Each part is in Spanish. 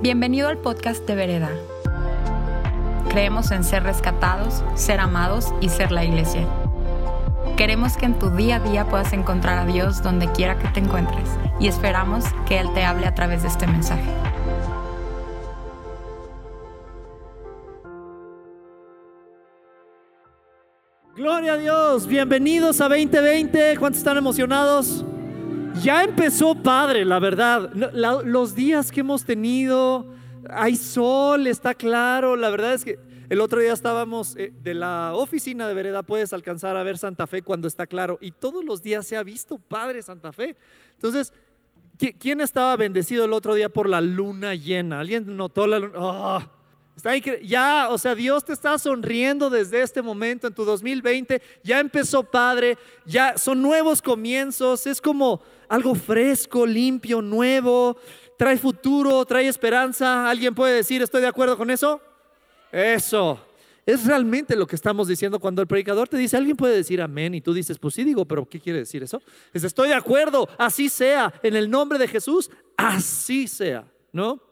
Bienvenido al podcast de Vereda. Creemos en ser rescatados, ser amados y ser la iglesia. Queremos que en tu día a día puedas encontrar a Dios donde quiera que te encuentres y esperamos que Él te hable a través de este mensaje. Gloria a Dios, bienvenidos a 2020. ¿Cuántos están emocionados? Ya empezó padre, la verdad. Los días que hemos tenido, hay sol, está claro. La verdad es que el otro día estábamos eh, de la oficina de vereda, puedes alcanzar a ver Santa Fe cuando está claro. Y todos los días se ha visto padre Santa Fe. Entonces, ¿qui- ¿quién estaba bendecido el otro día por la luna llena? ¿Alguien notó la luna? ¡Ah! Está ya, o sea, Dios te está sonriendo desde este momento en tu 2020. Ya empezó padre, ya son nuevos comienzos. Es como algo fresco, limpio, nuevo. Trae futuro, trae esperanza. ¿Alguien puede decir, estoy de acuerdo con eso? Eso. Es realmente lo que estamos diciendo cuando el predicador te dice, alguien puede decir amén y tú dices, pues sí digo, pero ¿qué quiere decir eso? Es estoy de acuerdo, así sea, en el nombre de Jesús, así sea, ¿no?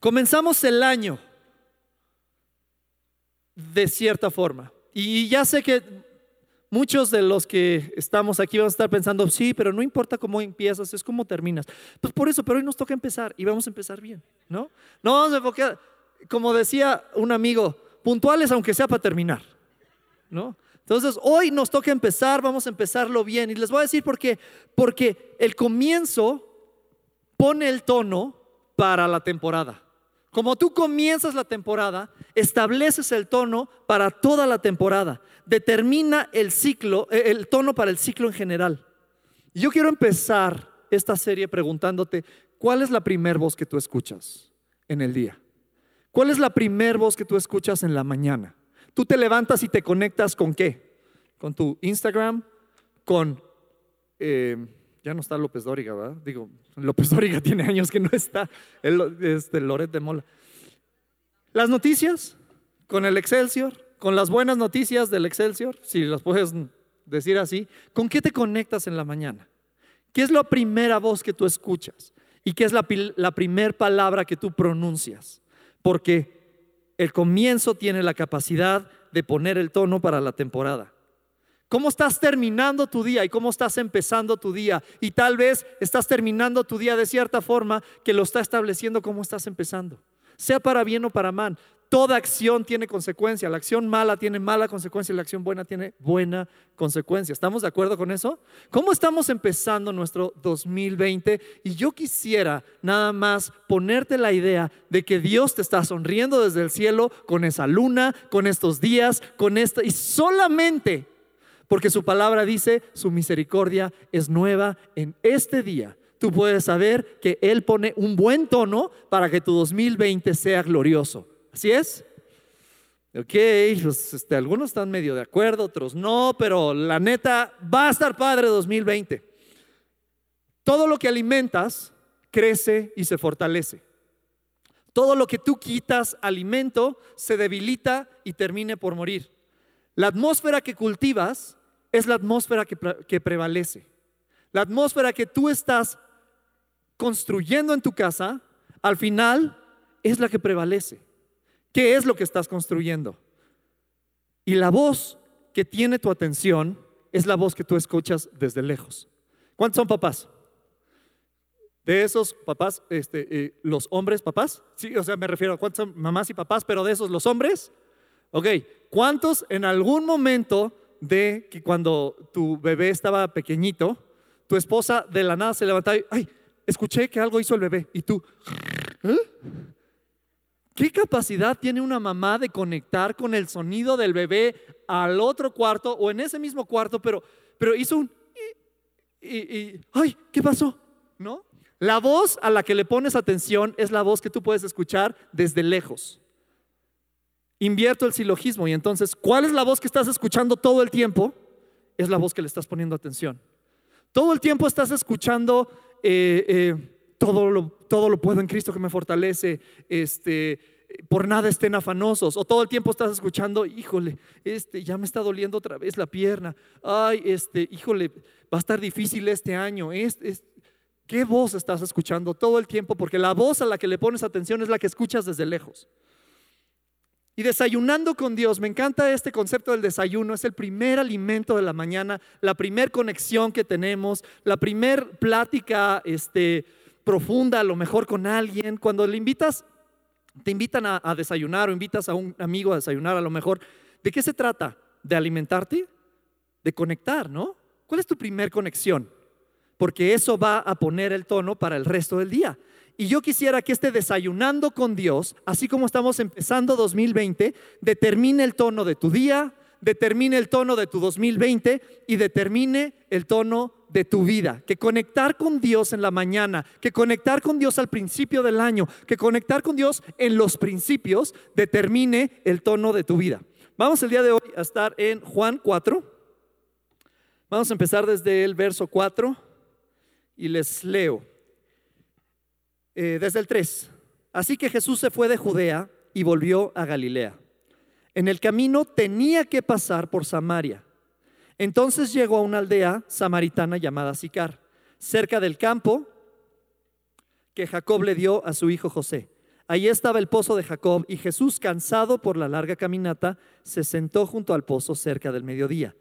Comenzamos el año de cierta forma. Y ya sé que muchos de los que estamos aquí van a estar pensando, sí, pero no importa cómo empiezas, es cómo terminas. Pues por eso, pero hoy nos toca empezar y vamos a empezar bien, ¿no? No vamos a enfocar, como decía un amigo, puntuales aunque sea para terminar, ¿no? Entonces, hoy nos toca empezar, vamos a empezarlo bien. Y les voy a decir por qué. Porque el comienzo pone el tono para la temporada. Como tú comienzas la temporada, estableces el tono para toda la temporada. Determina el ciclo, eh, el tono para el ciclo en general. Yo quiero empezar esta serie preguntándote, ¿cuál es la primer voz que tú escuchas en el día? ¿Cuál es la primer voz que tú escuchas en la mañana? Tú te levantas y te conectas con qué? Con tu Instagram, con... eh, ya no está López Dóriga, ¿verdad? Digo, López Dóriga tiene años que no está, el, este, Loret de Mola. Las noticias, con el Excelsior, con las buenas noticias del Excelsior, si las puedes decir así, ¿con qué te conectas en la mañana? ¿Qué es la primera voz que tú escuchas? ¿Y qué es la, primera palabra que tú pronuncias? Porque el comienzo tiene la capacidad de poner el tono para la temporada. ¿Cómo estás terminando tu día y cómo estás empezando tu día? Y tal vez estás terminando tu día de cierta forma que lo está estableciendo cómo estás empezando. Sea para bien o para mal. Toda acción tiene consecuencia. La acción mala tiene mala consecuencia y la acción buena tiene buena consecuencia. ¿Estamos de acuerdo con eso? ¿Cómo estamos empezando nuestro 2020? Y yo quisiera nada más ponerte la idea de que Dios te está sonriendo desde el cielo con esa luna, con estos días, con esta y solamente porque su palabra dice, su misericordia es nueva en este día. Tú puedes saber que Él pone un buen tono para que tu 2020 sea glorioso. ¿Así es? Ok, pues, este, algunos están medio de acuerdo, otros no, pero la neta va a estar padre 2020. Todo lo que alimentas crece y se fortalece. Todo lo que tú quitas alimento se debilita y termine por morir. La atmósfera que cultivas es la atmósfera que, pre- que prevalece. La atmósfera que tú estás construyendo en tu casa, al final es la que prevalece. ¿Qué es lo que estás construyendo? Y la voz que tiene tu atención es la voz que tú escuchas desde lejos. ¿Cuántos son papás? De esos papás, este, eh, los hombres papás, sí, o sea, me refiero a cuántos son mamás y papás, pero de esos los hombres, ok, ¿cuántos en algún momento de que cuando tu bebé estaba pequeñito, tu esposa de la nada se levantaba y, ay, escuché que algo hizo el bebé, y tú, ¿eh? ¿Qué capacidad tiene una mamá de conectar con el sonido del bebé al otro cuarto o en ese mismo cuarto, pero, pero hizo un... Y, y- ay, ¿qué pasó? ¿No? La voz a la que le pones atención es la voz que tú puedes escuchar desde lejos. Invierto el silogismo y entonces, ¿cuál es la voz que estás escuchando todo el tiempo? Es la voz que le estás poniendo atención. Todo el tiempo estás escuchando eh, eh, todo, lo, todo lo puedo en Cristo que me fortalece, este, por nada estén afanosos, o todo el tiempo estás escuchando, híjole, este, ya me está doliendo otra vez la pierna, ay, este, híjole, va a estar difícil este año, es, es- ¿Qué voz estás escuchando todo el tiempo? Porque la voz a la que le pones atención es la que escuchas desde lejos. Y desayunando con Dios, me encanta este concepto del desayuno, es el primer alimento de la mañana, la primer conexión que tenemos, la primer plática este, profunda, a lo mejor con alguien. Cuando le invitas, te invitan a, a desayunar o invitas a un amigo a desayunar, a lo mejor, ¿de qué se trata? ¿De alimentarte? ¿De conectar, no? ¿Cuál es tu primer conexión? Porque eso va a poner el tono para el resto del día. Y yo quisiera que este desayunando con Dios, así como estamos empezando 2020, determine el tono de tu día, determine el tono de tu 2020 y determine el tono de tu vida. Que conectar con Dios en la mañana, que conectar con Dios al principio del año, que conectar con Dios en los principios determine el tono de tu vida. Vamos el día de hoy a estar en Juan 4. Vamos a empezar desde el verso 4 y les leo. Eh, desde el 3. Así que Jesús se fue de Judea y volvió a Galilea. En el camino tenía que pasar por Samaria. Entonces llegó a una aldea samaritana llamada Sicar, cerca del campo que Jacob le dio a su hijo José. Allí estaba el pozo de Jacob y Jesús, cansado por la larga caminata, se sentó junto al pozo cerca del mediodía.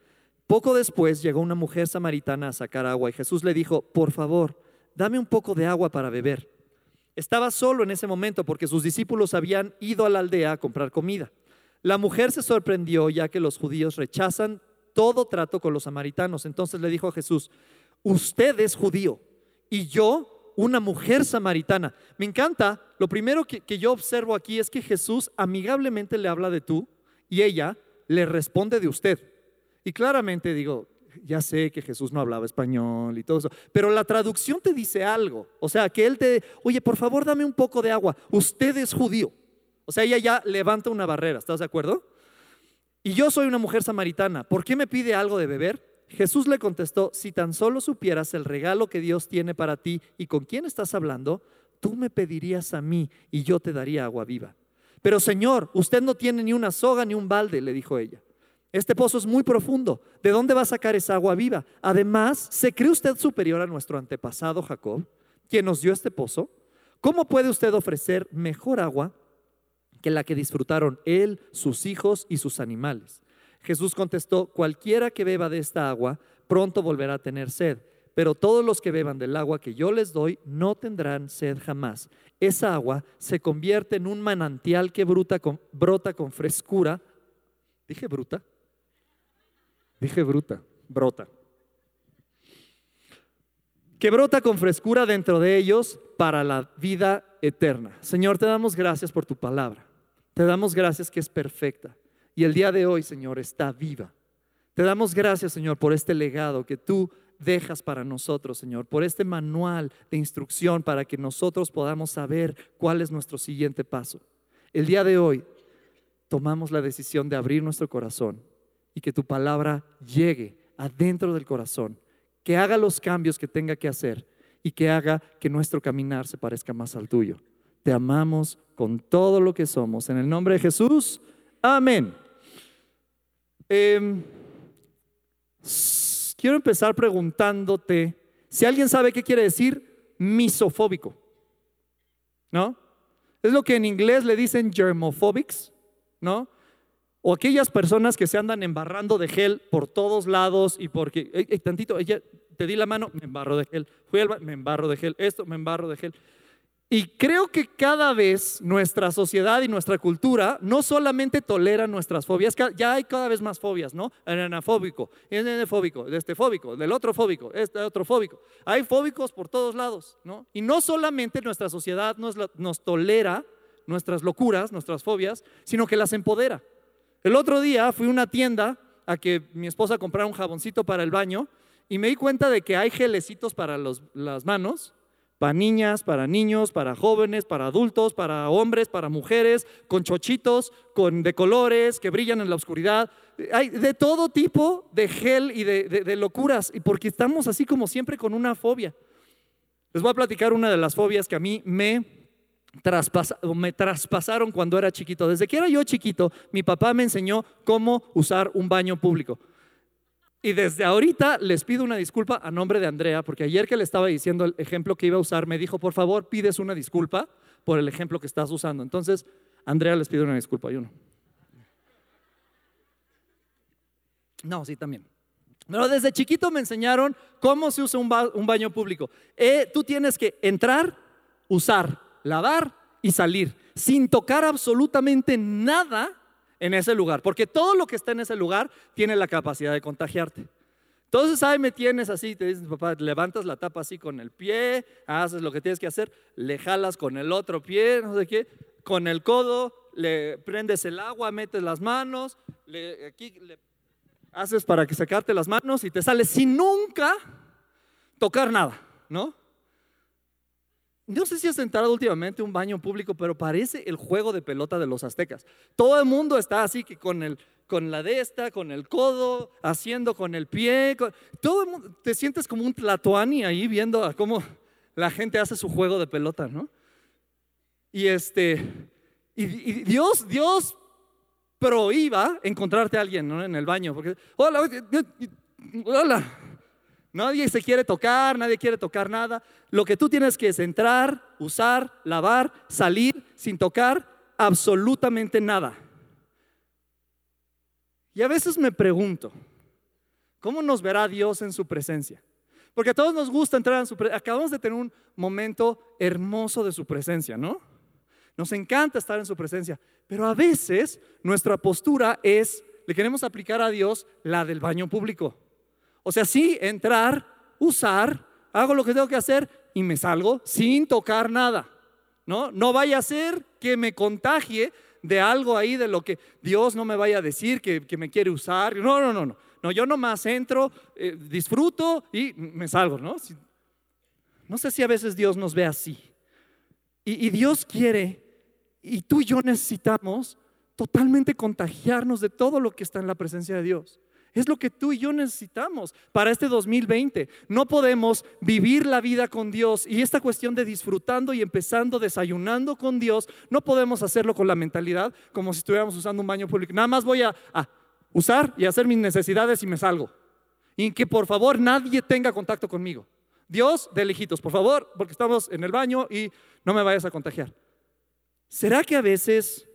Poco después llegó una mujer samaritana a sacar agua y Jesús le dijo, por favor, dame un poco de agua para beber. Estaba solo en ese momento porque sus discípulos habían ido a la aldea a comprar comida. La mujer se sorprendió ya que los judíos rechazan todo trato con los samaritanos. Entonces le dijo a Jesús, usted es judío y yo una mujer samaritana. Me encanta, lo primero que, que, yo observo aquí es que Jesús amigablemente le habla de tú y ella le responde de usted. Y claramente digo, ya sé que Jesús no hablaba español y todo eso, pero la traducción te dice algo. O sea, que Él te, oye, por favor, dame un poco de agua. Usted es judío. O sea, ella ya levanta una barrera, ¿estás de acuerdo? Y yo soy una mujer samaritana. ¿Por qué me pide algo de beber? Jesús le contestó, si tan solo supieras el regalo que Dios tiene para ti y con quién estás hablando, tú me pedirías a mí y yo te daría agua viva. Pero Señor, usted no tiene ni una soga ni un balde, le dijo ella. Este pozo es muy profundo. ¿De dónde va a sacar esa agua viva? Además, ¿se cree usted superior a nuestro antepasado Jacob, quien nos dio este pozo? ¿Cómo puede usted ofrecer mejor agua que la que disfrutaron él, sus hijos y sus animales? Jesús contestó, cualquiera que beba de esta agua pronto volverá a tener sed, pero todos los que beban del agua que yo les doy no tendrán sed jamás. Esa agua se convierte en un manantial que brota con frescura. ¿Dije bruta? Dije bruta, brota. Que brota con frescura dentro de ellos para la vida eterna. Señor, te damos gracias por tu palabra. Te damos gracias que es perfecta. Y el día de hoy, Señor, está viva. Te damos gracias, Señor, por este legado que tú dejas para nosotros, Señor, por este manual de instrucción para que nosotros podamos saber cuál es nuestro siguiente paso. El día de hoy tomamos la decisión de abrir nuestro corazón y que tu palabra llegue adentro del corazón, que haga los cambios que tenga que hacer y que haga que nuestro caminar se parezca más al tuyo. Te amamos con todo lo que somos. En el nombre de Jesús, amén. Eh, quiero empezar preguntándote si alguien sabe qué quiere decir misofóbico. ¿No? Es lo que en inglés le dicen germophobics, ¿no? O aquellas personas que se andan embarrando de gel por todos lados y porque, tantito, ella, te di la mano, me embarro de gel, fui al, me embarro de gel, esto, me embarro de gel. Y creo que cada vez nuestra sociedad y nuestra cultura no solamente tolera nuestras fobias, ya hay cada vez más fobias, ¿no? Anafóbico, fóbico, de este fóbico, del otro fóbico, este otro fóbico. Hay fóbicos por todos lados, ¿no? Y no solamente nuestra sociedad nos, nos tolera nuestras locuras, nuestras fobias, sino que las empodera. El otro día fui a una tienda a que mi esposa comprara un jaboncito para el baño y me di cuenta de que hay gelecitos para las manos, para niñas, para niños, para jóvenes, para adultos, para hombres, para mujeres, con chochitos, con de colores que brillan en la oscuridad. Hay de todo tipo de gel y de, de locuras, y porque estamos así como siempre con una fobia. Les voy a platicar una de las fobias que a mí me me traspasaron cuando era chiquito. Desde que era yo chiquito, mi papá me enseñó cómo usar un baño público. Y desde ahorita les pido una disculpa a nombre de Andrea, porque ayer que le estaba diciendo el ejemplo que iba a usar, me dijo, por favor, pides una disculpa por el ejemplo que estás usando. Entonces, Andrea les pido una disculpa, yo no. No, sí, también. Pero desde chiquito me enseñaron cómo se usa un, baño público. Eh, tú tienes que entrar, usar, lavar y salir, sin tocar absolutamente nada en ese lugar, porque todo lo que está en ese lugar tiene la capacidad de contagiarte. Entonces ahí me tienes así, te dices, papá, levantas la tapa así con el pie, haces lo que tienes que hacer, le jalas con el otro pie, no sé qué, con el codo, le prendes el agua, metes las manos, le, aquí le haces para que sacarte las manos y te sales sin nunca tocar nada, ¿no? No sé si has entrado últimamente un baño público, pero parece el juego de pelota de los aztecas. Todo el mundo está así que con, el, con la de esta, con el codo, haciendo con el pie. todo el mundo, te sientes como un tlatoani ahí viendo cómo la gente hace su juego de pelota, ¿no? Y este, y, Dios, Dios prohíba encontrarte a alguien en el baño, porque, hola, hola, Nadie se quiere tocar, nadie quiere tocar nada. Lo que tú tienes que es entrar, usar, lavar, salir sin tocar absolutamente nada. Y a veces me pregunto, ¿cómo nos verá Dios en su presencia? Porque a todos nos gusta entrar en su presencia. Acabamos de tener un momento hermoso de su presencia, ¿no? Nos encanta estar en su presencia. Pero a veces nuestra postura es, le queremos aplicar a Dios la del baño público. O sea, sí, entrar, usar, hago lo que tengo que hacer y me salgo sin tocar nada. ¿No? No vaya a ser que me contagie de algo ahí, de lo que Dios no me vaya a decir, que, me quiere usar. No, no, no, no. No, yo nomás entro, eh, disfruto y me salgo, ¿no? No sé si a veces Dios nos ve así. Y Dios quiere, y tú y yo necesitamos totalmente contagiarnos de todo lo que está en la presencia de Dios. Es lo que tú y yo necesitamos para este 2020. No podemos vivir la vida con Dios y esta cuestión de disfrutando y empezando desayunando con Dios, no podemos hacerlo con la mentalidad como si estuviéramos usando un baño público. Nada más voy a, usar y hacer mis necesidades y me salgo. Y que por favor nadie tenga contacto conmigo. Dios, de lejitos, por favor, porque estamos en el baño y no me vayas a contagiar. ¿Será que a veces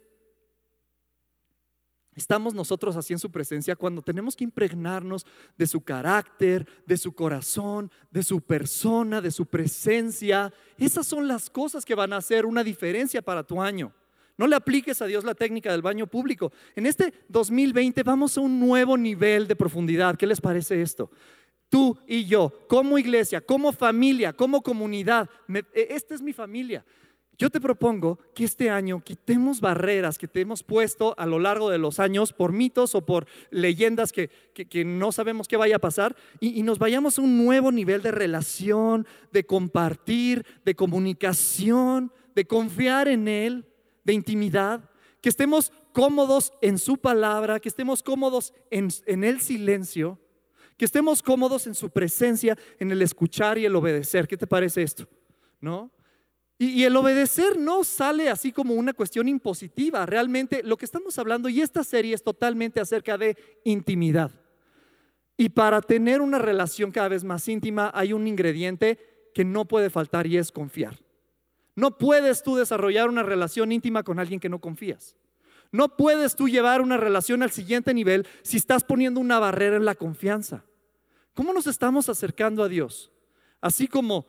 Estamos nosotros así en su presencia cuando tenemos que impregnarnos de su carácter, de su corazón, de su persona, de su presencia. Esas son las cosas que van a hacer una diferencia para tu año. No le apliques a Dios la técnica del baño público. En este 2020 vamos a un nuevo nivel de profundidad. ¿Qué les parece esto? Tú y yo, como iglesia, como familia, como comunidad, e, esta es mi familia. Yo te propongo que este año quitemos barreras que te hemos puesto a lo largo de los años por mitos o por leyendas que, no sabemos qué vaya a pasar y, y, nos vayamos a un nuevo nivel de relación, de compartir, de comunicación, de confiar en Él, de intimidad, que estemos cómodos en su palabra, que estemos cómodos en, en el silencio, que estemos cómodos en su presencia, en el escuchar y el obedecer. ¿Qué te parece esto? ¿No? Y, el obedecer no sale así como una cuestión impositiva. Realmente lo que estamos hablando, y esta serie es totalmente acerca de intimidad. Y para tener una relación cada vez más íntima hay un ingrediente que no puede faltar y es confiar. No puedes tú desarrollar una relación íntima con alguien que no confías. No puedes tú llevar una relación al siguiente nivel si estás poniendo una barrera en la confianza. ¿Cómo nos estamos acercando a Dios? Así como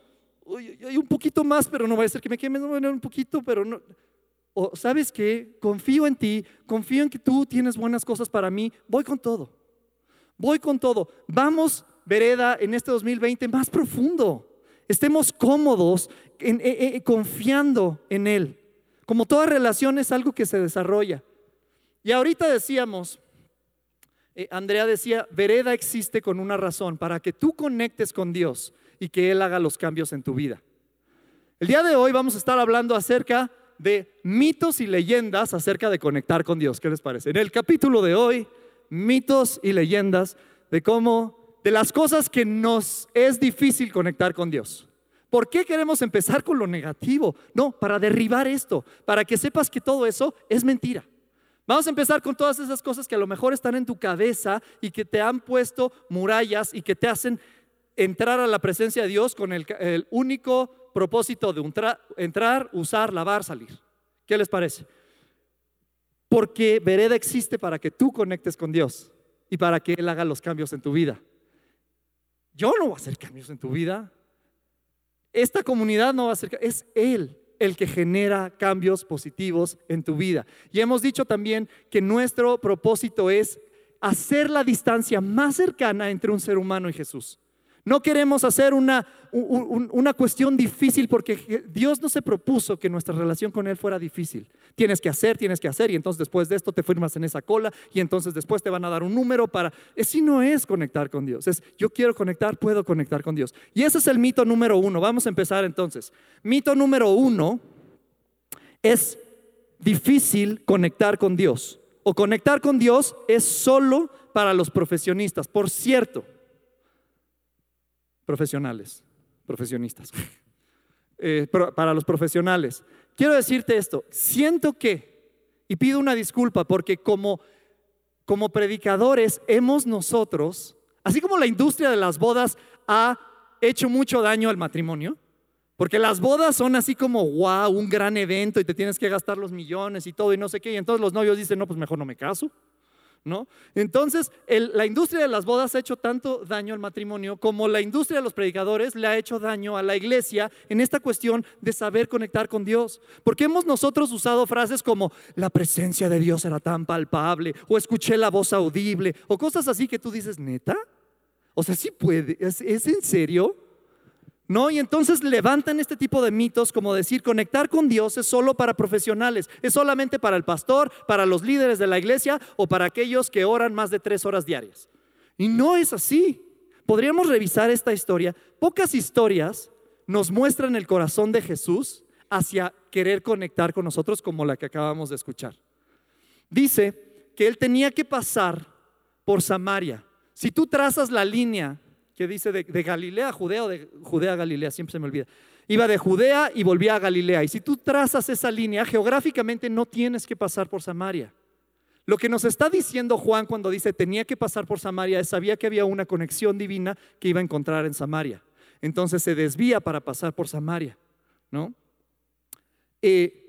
hay un poquito más, pero no va a ser que me quemes, un poquito, pero no. O sabes que confío en ti, confío en que tú tienes buenas cosas para mí, voy con todo. Voy con todo. Vamos, vereda, en este 2020 más profundo. Estemos cómodos, en, eh, eh, confiando en Él. Como toda relación es algo que se desarrolla. Y ahorita decíamos, eh, Andrea decía, vereda existe con una razón, para que tú conectes con Dios y que Él haga los cambios en tu vida. El día de hoy vamos a estar hablando acerca de mitos y leyendas acerca de conectar con Dios. ¿Qué les parece? En el capítulo de hoy, mitos y leyendas de cómo, de las cosas que nos es difícil conectar con Dios. ¿Por qué queremos empezar con lo negativo? No, para derribar esto, para que sepas que todo eso es mentira. Vamos a empezar con todas esas cosas que a lo mejor están en tu cabeza y que te han puesto murallas y que te hacen entrar a la presencia de Dios con el, único propósito de entrar, usar, lavar, salir. ¿Qué les parece? Porque Vereda existe para que tú conectes con Dios y para que Él haga los cambios en tu vida. Yo no voy a hacer cambios en tu vida. Esta comunidad no va a hacer, es Él el que genera cambios positivos en tu vida. Y hemos dicho también que nuestro propósito es hacer la distancia más cercana entre un ser humano y Jesús. No queremos hacer una, una cuestión difícil porque Dios no se propuso que nuestra relación con Él fuera difícil. Tienes que hacer, tienes que hacer y entonces después de esto te firmas en esa cola y entonces después te van a dar un número para... Así no es conectar con Dios. Es yo quiero conectar, puedo conectar con Dios. Y ese es el mito número uno. Vamos a empezar entonces. Mito número uno es difícil conectar con Dios. O conectar con Dios es solo para los profesionistas. Por cierto, profesionales, profesionistas, eh, para los profesionales. Quiero decirte esto, siento que, y pido una disculpa, porque como, como predicadores hemos nosotros, así como la industria de las bodas ha hecho mucho daño al matrimonio, porque las bodas son así como, wow, un gran evento y te tienes que gastar los millones y todo y no sé qué, y entonces los novios dicen, no, pues mejor no me caso. ¿No? Entonces, la industria de las bodas ha hecho tanto daño al matrimonio como la industria de los predicadores le ha hecho daño a la iglesia en esta cuestión de saber conectar con Dios. Porque hemos nosotros usado frases como la presencia de Dios era tan palpable o escuché la voz audible o cosas así que tú dices, neta? O sea, sí puede, ¿es, es en serio? ¿No? Y entonces levantan este tipo de mitos como decir conectar con Dios es solo para profesionales, es solamente para el pastor, para los líderes de la iglesia o para aquellos que oran más de tres horas diarias. Y no es así. Podríamos revisar esta historia. Pocas historias nos muestran el corazón de Jesús hacia querer conectar con nosotros como la que acabamos de escuchar. Dice que él tenía que pasar por Samaria. Si tú trazas la línea que dice de, Galilea a Judea o de Judea a Galilea, siempre se me olvida. Iba de Judea y volvía a Galilea. Y si tú trazas esa línea, geográficamente no tienes que pasar por Samaria. Lo que nos está diciendo Juan cuando dice tenía que pasar por Samaria es sabía que había una conexión divina que iba a encontrar en Samaria. Entonces se desvía para pasar por Samaria, ¿no? Eh,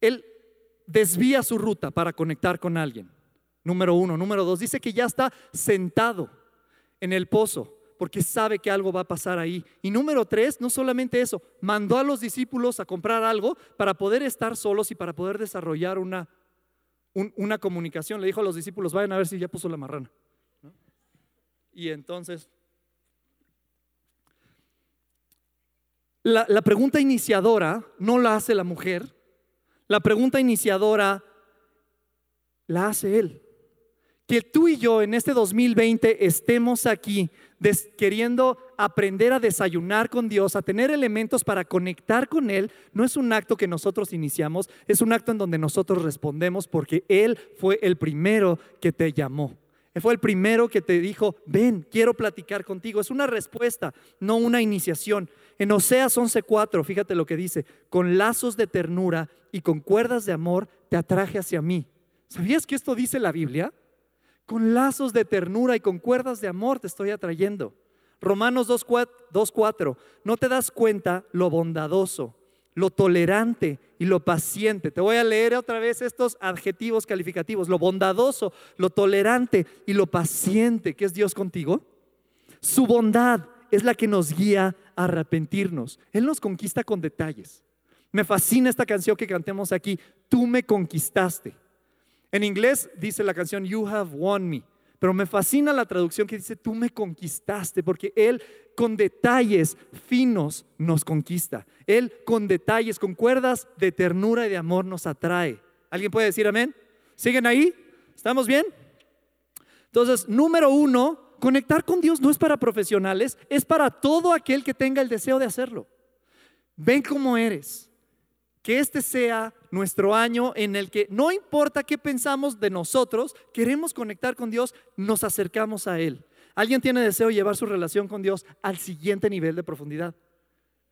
él desvía su ruta para conectar con alguien. Número uno. Número dos, dice que ya está sentado en el pozo porque sabe que algo va a pasar ahí. Y número tres, no solamente eso, mandó a los discípulos a comprar algo para poder estar solos y para poder desarrollar una, una comunicación. Le dijo a los discípulos, vayan a ver si ya puso la marrana. Y entonces, la, la pregunta iniciadora no la hace la mujer, la pregunta iniciadora la hace él que tú y yo en este 2020 estemos aquí queriendo aprender a desayunar con Dios, a tener elementos para conectar con Él, no es un acto que nosotros iniciamos, es un acto en donde nosotros respondemos porque Él fue el primero que te llamó. Él fue el primero que te dijo, ven, quiero platicar contigo. Es una respuesta, no una iniciación. En Oseas 11:4, fíjate lo que dice, con lazos de ternura y con cuerdas de amor te atraje hacia mí. ¿Sabías que esto dice la Biblia? Con lazos de ternura y con cuerdas de amor te estoy atrayendo. Romanos 2.4, no te das cuenta lo bondadoso, lo tolerante y lo paciente. Te voy a leer otra vez estos adjetivos calificativos, lo bondadoso, lo tolerante y lo paciente, que es Dios contigo. Su bondad es la que nos guía a arrepentirnos. Él nos conquista con detalles. Me fascina esta canción que cantemos aquí, tú me conquistaste. En inglés dice la canción You Have Won Me, pero me fascina la traducción que dice Tú me conquistaste, porque Él con detalles finos nos conquista. Él con detalles, con cuerdas de ternura y de amor nos atrae. ¿Alguien puede decir amén? ¿Siguen ahí? ¿Estamos bien? Entonces, número uno, conectar con Dios no es para profesionales, es para todo aquel que tenga el deseo de hacerlo. Ven cómo eres. Que este sea nuestro año en el que no importa qué pensamos de nosotros, queremos conectar con Dios, nos acercamos a Él. ¿Alguien tiene deseo de llevar su relación con Dios al siguiente nivel de profundidad?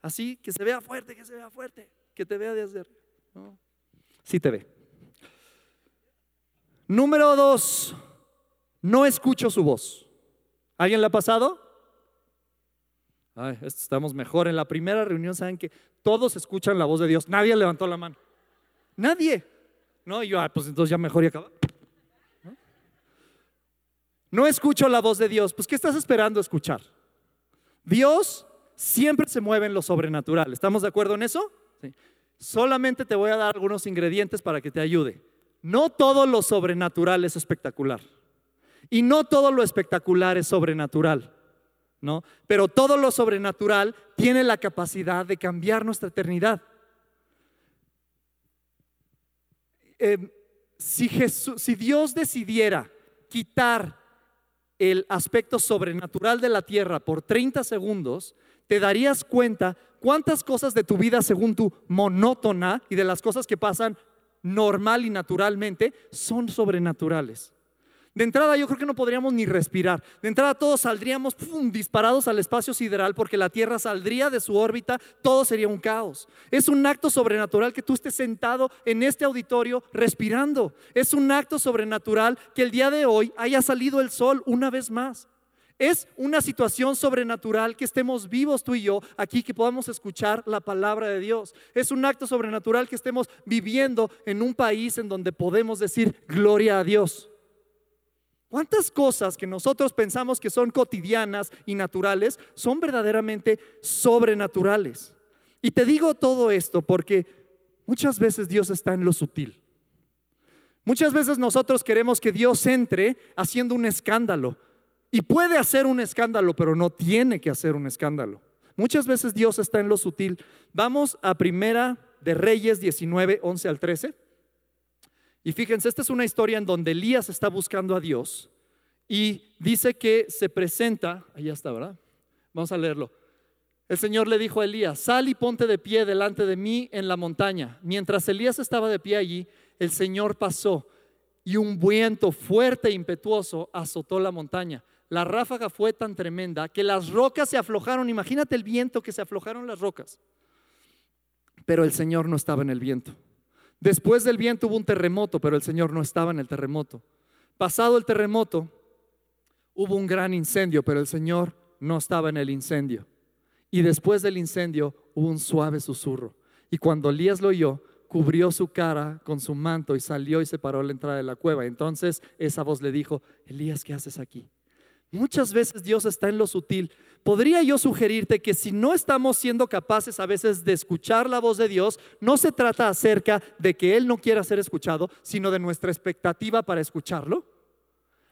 Así, que se vea fuerte, que se vea fuerte, que te vea desde... ¿no? Sí te ve. Número dos, no escucho su voz. ¿Alguien le ha pasado? Estamos mejor. En la primera reunión saben que todos escuchan la voz de Dios. Nadie levantó la mano. Nadie. No, y yo, ah, pues entonces ya mejor y acaba. ¿No? no escucho la voz de Dios. Pues, ¿qué estás esperando escuchar? Dios siempre se mueve en lo sobrenatural. ¿Estamos de acuerdo en eso? Sí. Solamente te voy a dar algunos ingredientes para que te ayude. No todo lo sobrenatural es espectacular. Y no todo lo espectacular es sobrenatural. ¿No? Pero todo lo sobrenatural tiene la capacidad de cambiar nuestra eternidad. Em, si, si Dios decidiera quitar el aspecto sobrenatural de la tierra por 30 segundos, te darías cuenta cuántas cosas de tu vida según tu monótona y de las cosas que pasan normal y naturalmente son sobrenaturales. De entrada yo creo que no podríamos ni respirar. De entrada todos saldríamos disparados al espacio sideral porque la Tierra saldría de su órbita, todo sería un caos. Es un acto sobrenatural que tú estés sentado en este auditorio respirando. Es un acto sobrenatural que el día de hoy haya salido el sol una vez más. Es una situación sobrenatural que estemos vivos tú y yo aquí, que podamos escuchar la palabra de Dios. Es un acto sobrenatural que estemos viviendo en un país en donde podemos decir gloria a Dios. ¿Cuántas cosas que nosotros pensamos que son cotidianas y naturales son verdaderamente sobrenaturales? Y te digo todo esto porque muchas veces Dios está en lo sutil. Muchas veces nosotros queremos que Dios entre haciendo un escándalo. Y puede hacer un escándalo, pero no tiene que hacer un escándalo. Muchas veces Dios está en lo sutil. Vamos a Primera de Reyes 19, 11 al 13. Y fíjense, esta es una historia en donde Elías está buscando a Dios y dice que se presenta, allá está, ¿verdad? Vamos a leerlo. El Señor le dijo a Elías, sal y ponte de pie delante de mí en la montaña. Mientras Elías estaba de pie allí, el Señor pasó y un viento fuerte e impetuoso azotó la montaña. La ráfaga fue tan tremenda que las rocas se aflojaron. Imagínate el viento que se aflojaron las rocas. Pero el Señor no estaba en el viento. Después del viento hubo un terremoto, pero el Señor no estaba en el terremoto. Pasado el terremoto, hubo un gran incendio, pero el Señor no estaba en el incendio. Y después del incendio hubo un suave susurro. Y cuando Elías lo oyó, cubrió su cara con su manto y salió y se paró a la entrada de la cueva. Entonces esa voz le dijo, Elías, ¿qué haces aquí? Muchas veces Dios está en lo sutil. Podría yo sugerirte que si no estamos siendo capaces a veces de escuchar la voz de Dios, no se trata acerca de que Él no quiera ser escuchado, sino de nuestra expectativa para escucharlo.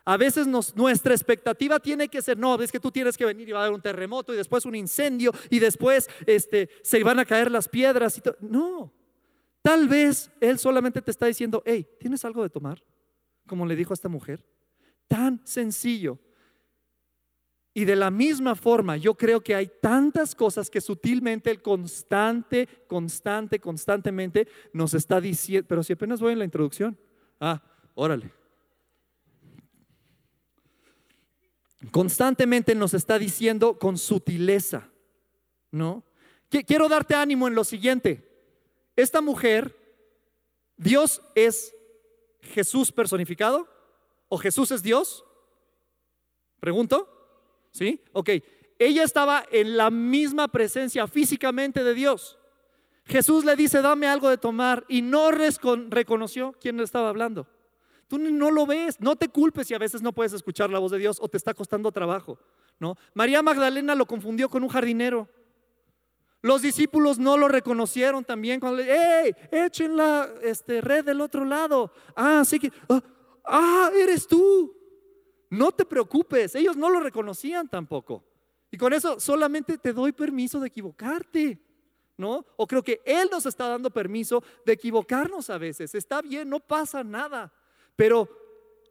A veces nuestra expectativa tiene que ser, no, es que tú tienes que venir y va a haber un terremoto y después un incendio y después este, se van a caer las piedras. Y no, tal vez Él solamente te está diciendo, hey, ¿tienes algo de tomar? Como le dijo a esta mujer. Tan sencillo. Y de la misma forma, yo creo que hay tantas cosas que sutilmente el constante, constante, constantemente nos está diciendo, pero si apenas voy en la introducción, ah, órale. Constantemente nos está diciendo con sutileza, ¿no? Quiero darte ánimo en lo siguiente. Esta mujer, Dios es Jesús personificado o Jesús es Dios? Pregunto. ¿Sí? Ok. Ella estaba en la misma presencia físicamente de Dios. Jesús le dice, dame algo de tomar y no reconoció quién le estaba hablando. Tú no lo ves, no te culpes si a veces no puedes escuchar la voz de Dios o te está costando trabajo. ¿no? María Magdalena lo confundió con un jardinero. Los discípulos no lo reconocieron también cuando le. Echen la este, red del otro lado. Ah, sí que, ah, ah eres tú. No te preocupes, ellos no lo reconocían tampoco. Y con eso solamente te doy permiso de equivocarte, ¿no? O creo que Él nos está dando permiso de equivocarnos a veces. Está bien, no pasa nada. Pero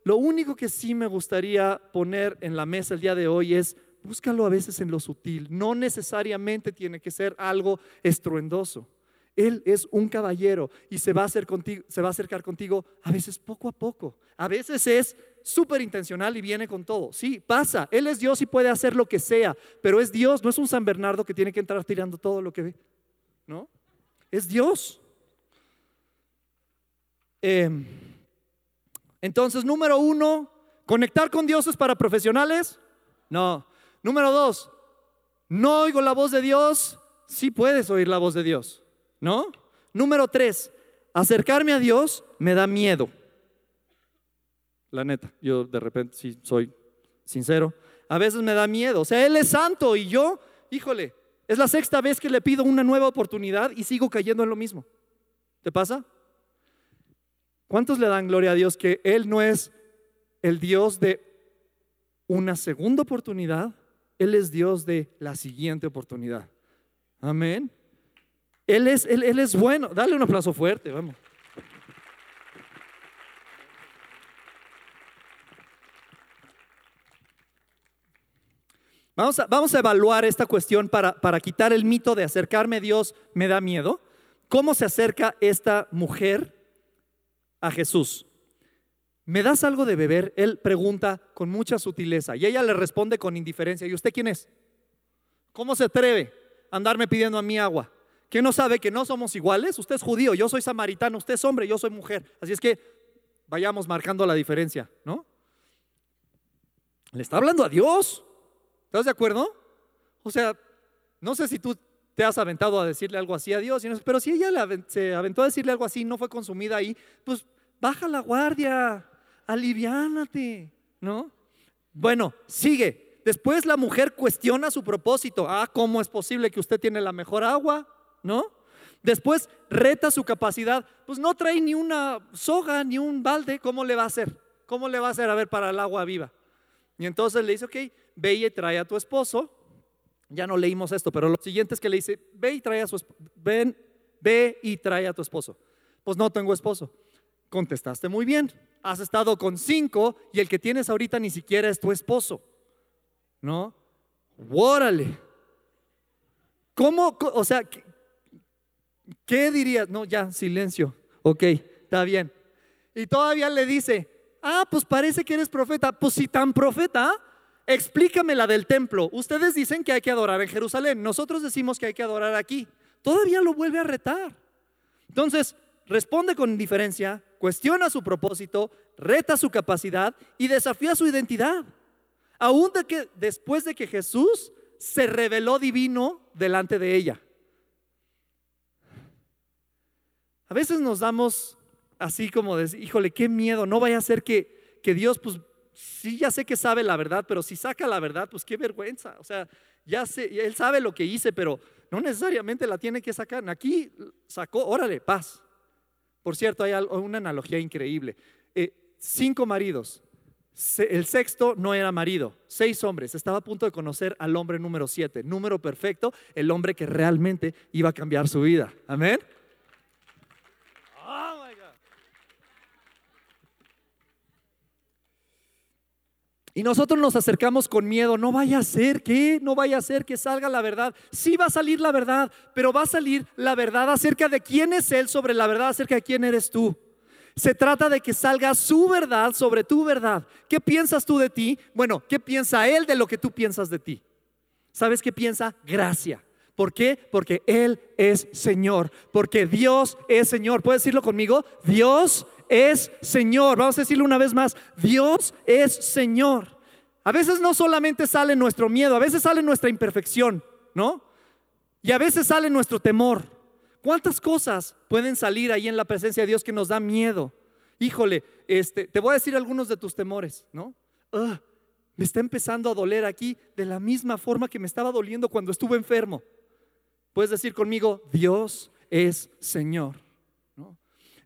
lo único que sí me gustaría poner en la mesa el día de hoy es, búscalo a veces en lo sutil. No necesariamente tiene que ser algo estruendoso. Él es un caballero y se va a, acercar contigo a veces poco a poco. A veces es súper intencional y viene con todo. Sí, pasa. Él es Dios y puede hacer lo que sea, pero es Dios, no es un San Bernardo que tiene que entrar tirando todo lo que ve. ¿No? Es Dios. Em, Entonces, número uno, ¿conectar con Dios es para profesionales? No. Número dos, ¿no oigo la voz de Dios? Sí puedes oír la voz de Dios, ¿no? Número tres, acercarme a Dios me da miedo. La neta, yo de repente sí soy sincero. A veces me da miedo. O sea, Él es santo y yo, híjole, es la sexta vez que le pido una nueva oportunidad y sigo cayendo en lo mismo. ¿Te pasa? ¿Cuántos le dan gloria a Dios que Él no es el Dios de una segunda oportunidad? Él es Dios de la siguiente oportunidad. Amén. Él es, él, él es bueno. Dale un aplauso fuerte, vamos. Vamos a, vamos a, evaluar esta cuestión para, para quitar el mito de acercarme a Dios me da miedo. ¿Cómo se acerca esta mujer a Jesús? ¿Me das algo de beber? Él pregunta con mucha sutileza y ella le responde con indiferencia. ¿Y usted quién es? ¿Cómo se atreve a andarme pidiendo a mí agua? ¿Quién no sabe que no somos iguales? Usted es judío, yo soy samaritano, usted es hombre, yo soy mujer. Así es que vayamos marcando la diferencia, ¿no? Le está hablando a Dios. ¿Estás de acuerdo? O sea, no sé si tú te has aventado a decirle algo así a Dios, pero si ella se aventó a decirle algo así, no fue consumida ahí, pues baja la guardia, aliviánate, ¿no? Bueno, sigue. Después la mujer cuestiona su propósito. Ah, ¿cómo es posible que usted tiene la mejor agua? ¿No? Después reta su capacidad. Pues no trae ni una soga ni un balde. ¿Cómo le va a hacer? ¿Cómo le va a hacer a ver para el agua viva? Y entonces le dice, ok, ve y trae a tu esposo. Ya no leímos esto, pero lo siguiente es que le dice, ve y trae a su. Ven, ve y trae a tu esposo. Pues no tengo esposo. Contestaste muy bien. Has estado con cinco y el que tienes ahorita ni siquiera es tu esposo. ¿No? Órale. ¿Cómo? O sea, ¿qué, ¿qué dirías? No, ya, silencio. Ok, está bien. Y todavía le dice, ah, pues parece que eres profeta. Pues si tan profeta, explícame la del templo. Ustedes dicen que hay que adorar en Jerusalén, nosotros decimos que hay que adorar aquí. Todavía lo vuelve a retar. Entonces, responde con indiferencia, cuestiona su propósito, reta su capacidad y desafía su identidad. Aún de que después de que Jesús se reveló divino delante de ella. A veces nos damos así como de, híjole, qué miedo, no vaya a ser que, que Dios, pues sí, ya sé que sabe la verdad, pero si saca la verdad, pues qué vergüenza. O sea, ya sé, Él sabe lo que hice, pero no necesariamente la tiene que sacar. Aquí sacó, órale, paz. Por cierto, hay una analogía increíble. Eh, cinco maridos, el sexto no era marido, seis hombres. Estaba a punto de conocer al hombre número siete, número perfecto, el hombre que realmente iba a cambiar su vida. Amén. Y nosotros nos acercamos con miedo, no vaya a ser que, no vaya a ser que salga la verdad. Sí va a salir la verdad, pero va a salir la verdad acerca de quién es Él sobre la verdad acerca de quién eres tú. Se trata de que salga su verdad sobre tu verdad. ¿Qué piensas tú de ti? Bueno, ¿qué piensa Él de lo que tú piensas de ti? ¿Sabes qué piensa? Gracia. ¿Por qué? Porque Él es Señor. Porque Dios es Señor. ¿Puedes decirlo conmigo? Dios es Señor. Vamos a decirlo una vez más, Dios es Señor. A veces no solamente sale nuestro miedo, a veces sale nuestra imperfección, ¿no? Y a veces sale nuestro temor. ¿Cuántas cosas pueden salir ahí en la presencia de Dios que nos da miedo? Híjole, este, te voy a decir algunos de tus temores, ¿no? me está empezando a doler aquí de la misma forma que me estaba doliendo cuando estuve enfermo. Puedes decir conmigo, Dios es Señor.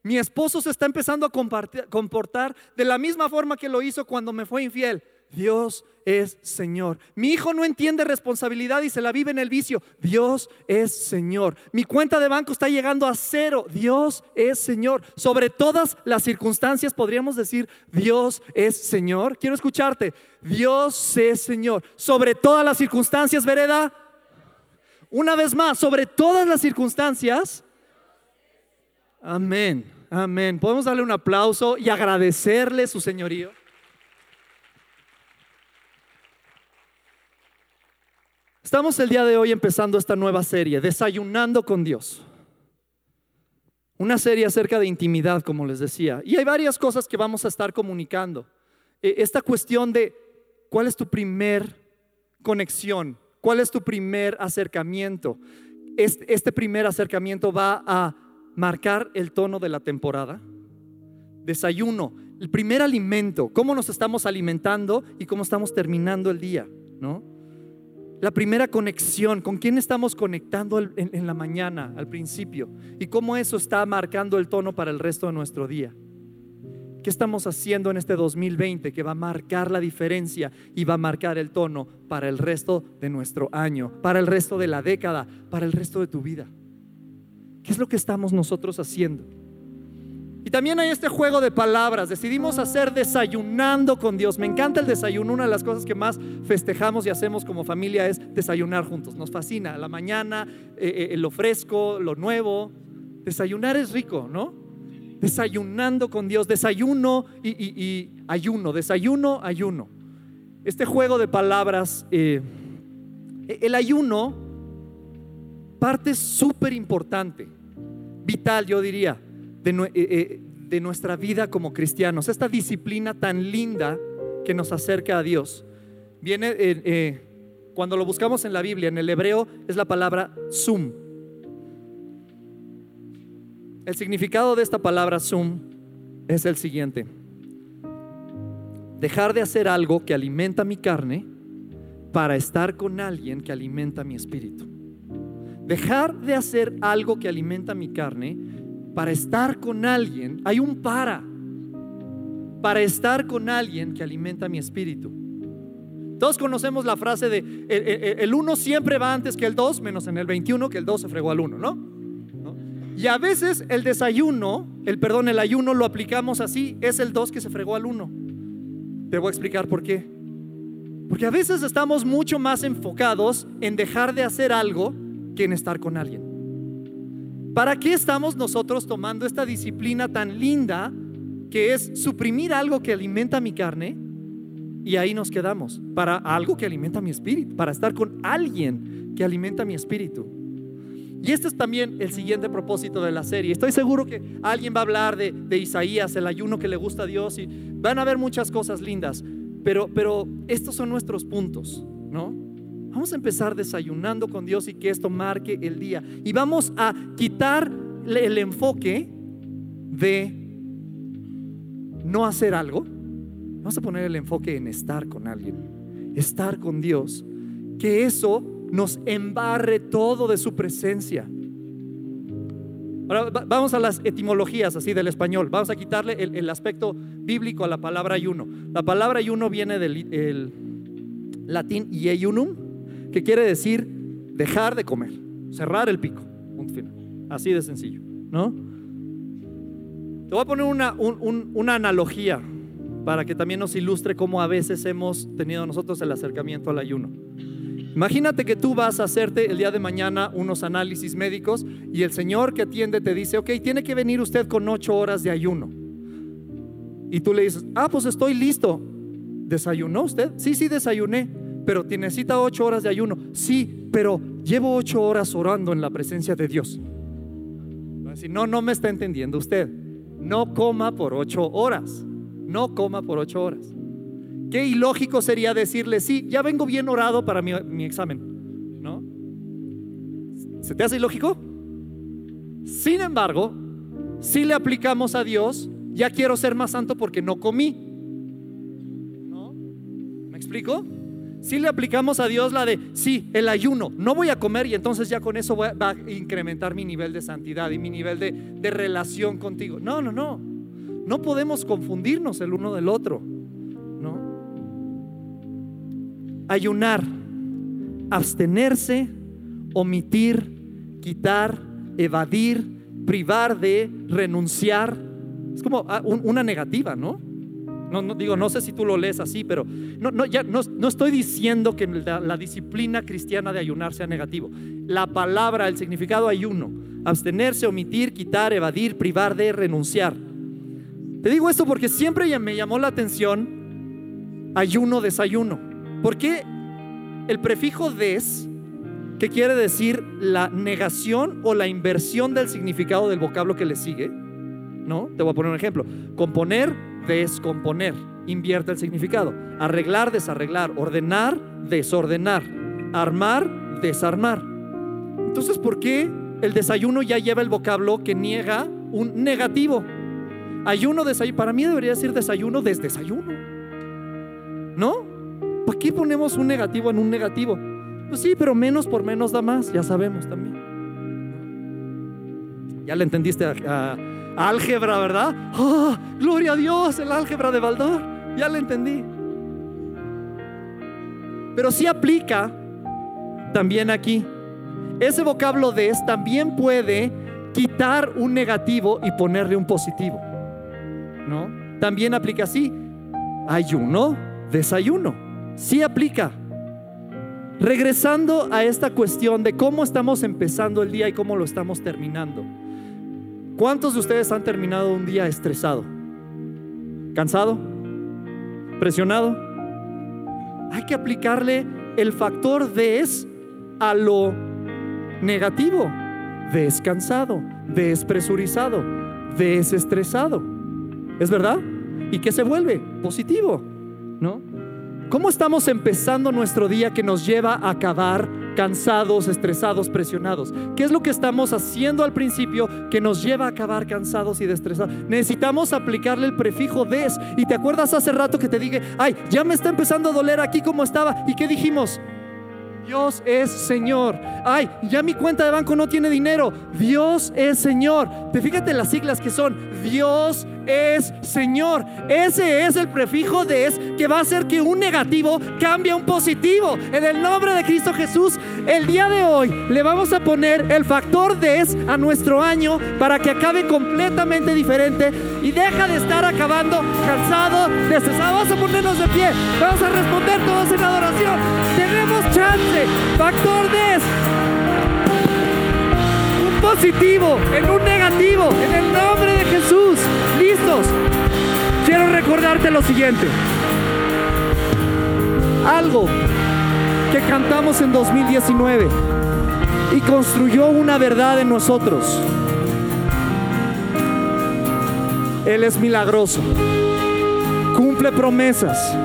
Mi esposo se está empezando a comportar de la misma forma que lo hizo cuando me fue infiel. Dios es Señor. Mi hijo no entiende responsabilidad y se la vive en el vicio. Dios es Señor. Mi cuenta de banco está llegando a cero. Dios es Señor. Sobre todas las circunstancias podríamos decir, Dios es Señor. Quiero escucharte. Dios es Señor. Sobre todas las circunstancias, vereda. Una vez más, sobre todas las circunstancias. Amén. Amén. Podemos darle un aplauso y agradecerle su señorío. Estamos el día de hoy empezando esta nueva serie, Desayunando con Dios. Una serie acerca de intimidad, como les decía. Y hay varias cosas que vamos a estar comunicando. E, esta cuestión de cuál es tu primer conexión, cuál es tu primer acercamiento. Este, primer acercamiento va a marcar el tono de la temporada. Desayuno, el primer alimento, cómo nos estamos alimentando y cómo estamos terminando el día, ¿no? La primera conexión, con quién estamos conectando en, la mañana, al principio, y cómo eso está marcando el tono para el resto de nuestro día. ¿Qué estamos haciendo en este 2020 que va a marcar la diferencia y va a marcar el tono para el resto de nuestro año, para el resto de la década, para el resto de tu vida? ¿Qué es lo que estamos nosotros haciendo? Y también hay este juego de palabras. Decidimos hacer desayunando con Dios. Me encanta el desayuno. Una de las cosas que más festejamos y hacemos como familia es desayunar juntos. Nos fascina. La mañana, eh, eh, lo fresco, lo nuevo. Desayunar es rico, ¿no? Desayunando con Dios. Desayuno y, ayuno. Desayuno, ayuno. Este juego de palabras. Eh, el ayuno, parte súper importante, vital, yo diría eh, eh, de, nuestra vida como cristianos, esta disciplina tan linda que nos acerca a Dios. Viene, eh, cuando lo buscamos en la Biblia, en el hebreo es la palabra sum. El significado de esta palabra sum es el siguiente. Dejar de hacer algo que alimenta mi carne para estar con alguien que alimenta mi espíritu. Dejar de hacer algo que alimenta mi carne para estar con alguien, hay un para, para estar con alguien que alimenta mi espíritu. Todos conocemos la frase de el, uno siempre va antes que el dos, menos en el 21 que el dos se fregó al uno, ¿no? Y a veces el desayuno, el perdón, el ayuno lo aplicamos así, es el dos que se fregó al uno. Te voy a explicar por qué. Porque a veces estamos mucho más enfocados en dejar de hacer algo que en estar con alguien. ¿Para qué estamos nosotros tomando esta disciplina tan linda que es suprimir algo que alimenta mi carne? Y ahí nos quedamos, para algo que alimenta mi espíritu, para estar con alguien que alimenta mi espíritu. Y este es también el siguiente propósito de la serie. Estoy seguro que alguien va a hablar de, Isaías, el ayuno que le gusta a Dios, y van a ver muchas cosas lindas, pero, pero estos son nuestros puntos, ¿no? Vamos a empezar desayunando con Dios y que esto marque el día. Y vamos a quitar el enfoque de no hacer algo. Vamos a poner el enfoque en estar con alguien, estar con Dios. Que eso nos embarre todo de su presencia. Ahora vamos a las etimologías así del español. Vamos a quitarle el, aspecto bíblico a la palabra ayuno. La palabra ayuno viene del latín ieyunum, que quiere decir dejar de comer, cerrar el pico. final. Así de sencillo, ¿no? Te voy a poner una, una analogía para que también nos ilustre cómo a veces hemos tenido nosotros el acercamiento al ayuno. Imagínate que tú vas a hacerte el día de mañana unos análisis médicos y el señor que atiende te dice, ok, tiene que venir usted con ocho horas de ayuno. Y tú le dices, ah, pues estoy listo. ¿Desayunó usted? Sí, sí, desayuné pero necesita ocho horas de ayuno. Sí, pero llevo ocho horas orando en la presencia de Dios. No, no me está entendiendo usted. No coma por ocho horas. No coma por ocho horas. Qué ilógico sería decirle, sí, ya vengo bien orado para mi, mi examen. ¿No? ¿Se te hace ilógico? Sin embargo, si le aplicamos a Dios, ya quiero ser más santo porque no comí. ¿No? ¿Me explico? Si le aplicamos a Dios la de, sí, el ayuno, no voy a comer y entonces ya con eso va a incrementar mi nivel de santidad y mi nivel de, de relación contigo. No, no, no. No podemos confundirnos el uno del otro. ¿no? Ayunar, abstenerse, omitir, quitar, evadir, privar de, renunciar. Es como ah, una negativa, ¿no? No, digo, no sé si tú lo lees así, pero no, no, ya, no, no estoy diciendo que la, disciplina cristiana de ayunar sea negativo. La palabra, el significado ayuno, abstenerse, omitir, quitar, evadir, privar de, renunciar. Te digo esto porque siempre me llamó la atención ayuno, desayuno. ¿Por qué el prefijo des que quiere decir la negación o la inversión del significado del vocablo que le sigue. ¿No? Te voy a poner un ejemplo. Componer, descomponer. Invierte el significado. Arreglar, desarreglar. Ordenar, desordenar. Armar, desarmar. Entonces, ¿por qué el desayuno ya lleva el vocablo que niega un negativo? Ayuno, desayuno. Para mí debería decir desayuno desde desayuno. ¿No? ¿Para qué ponemos un negativo en un negativo? Pues sí, pero menos por menos da más, ya sabemos también. Ya le entendiste a, álgebra, ¿verdad? ¡Oh, gloria a Dios! El álgebra de Baldor. Ya le entendí. Pero sí aplica también aquí. Ese vocablo des también puede quitar un negativo y ponerle un positivo. ¿No? También aplica así. Ayuno, desayuno. Sí aplica. Regresando a esta cuestión de cómo estamos empezando el día y cómo lo estamos terminando. ¿Cuántos de ustedes han terminado un día estresado? ¿Cansado? ¿Presionado? Hay que aplicarle el factor des a lo negativo. Descansado, despresurizado, desestresado. ¿Es verdad? ¿Y qué se vuelve? Positivo, ¿no? ¿Cómo estamos empezando nuestro día que nos lleva a acabar cansados, estresados, presionados? ¿Qué es lo que estamos haciendo al principio que nos lleva a acabar cansados y estresados? Necesitamos aplicarle el prefijo des. Y te acuerdas hace rato que te dije, ay, ya me está empezando a doler aquí como estaba. ¿Y qué dijimos? Dios es Señor. Ay, ya mi cuenta de banco no tiene dinero. Dios es Señor. Te fíjate las siglas que son. Dios es Señor. Ese es el prefijo de es que va a hacer que un negativo cambie a un positivo. En el nombre de Cristo Jesús, el día de hoy le vamos a poner el factor des a nuestro año para que acabe completamente diferente y deja de estar acabando cansado, desesperado. Vamos a ponernos de pie. Vamos a responder todos en adoración. Tenemos chance. Factor des positivo, en un negativo, en el nombre de Jesús. ¿Listos? Quiero recordarte lo siguiente. Algo que cantamos en 2019 y construyó una verdad en nosotros. Él es milagroso, cumple promesas,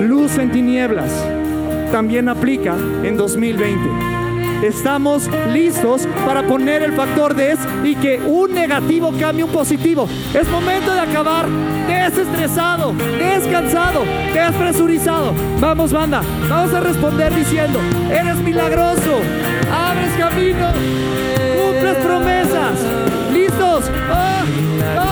luz en tinieblas, también aplica en 2020 estamos listos para poner el factor des y que un negativo cambie un positivo. Es momento de acabar desestresado, descansado, despresurizado. Vamos, banda, vamos a responder diciendo: Eres milagroso, abres camino, cumples promesas. ¿Listos? ¡Ah! ¡Vamos!